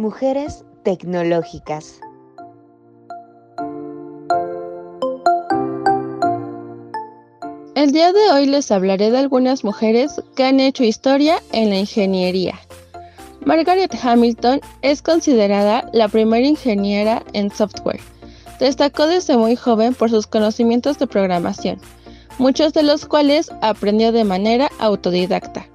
Mujeres tecnológicas. El día de hoy les hablaré de algunas mujeres que han hecho historia en la ingeniería. Margaret Hamilton es considerada la primera ingeniera en software. Destacó desde muy joven por sus conocimientos de programación, muchos de los cuales aprendió de manera autodidacta.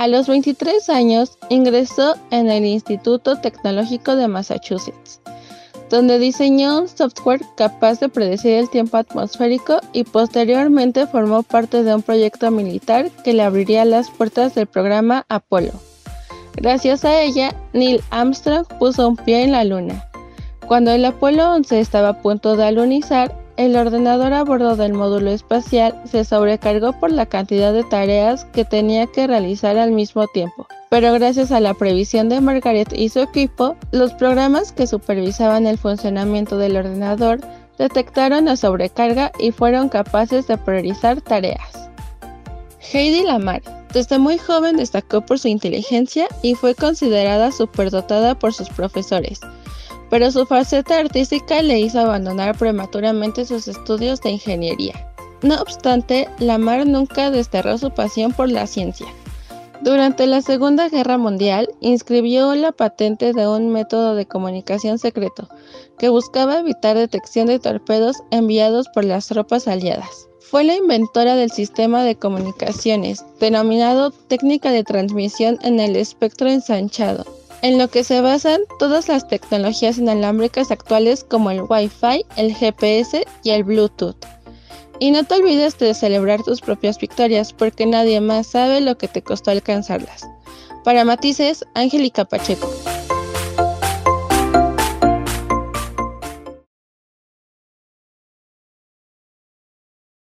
A los 23 años ingresó en el Instituto Tecnológico de Massachusetts, donde diseñó un software capaz de predecir el tiempo atmosférico y posteriormente formó parte de un proyecto militar que le abriría las puertas del programa Apolo. Gracias a ella, Neil Armstrong puso un pie en la Luna. Cuando el Apolo 11 estaba a punto de alunizar, el ordenador a bordo del módulo espacial se sobrecargó por la cantidad de tareas que tenía que realizar al mismo tiempo. Pero gracias a la previsión de Margaret y su equipo, los programas que supervisaban el funcionamiento del ordenador detectaron la sobrecarga y fueron capaces de priorizar tareas. Heidi Lamar, desde muy joven destacó por su inteligencia y fue considerada superdotada por sus profesores pero su faceta artística le hizo abandonar prematuramente sus estudios de ingeniería. No obstante, Lamar nunca desterró su pasión por la ciencia. Durante la Segunda Guerra Mundial, inscribió la patente de un método de comunicación secreto que buscaba evitar detección de torpedos enviados por las tropas aliadas. Fue la inventora del sistema de comunicaciones, denominado técnica de transmisión en el espectro ensanchado, en lo que se basan todas las tecnologías inalámbricas actuales como el Wi-Fi, el GPS y el Bluetooth. Y no te olvides de celebrar tus propias victorias porque nadie más sabe lo que te costó alcanzarlas. Para Matices, Angélica Pacheco.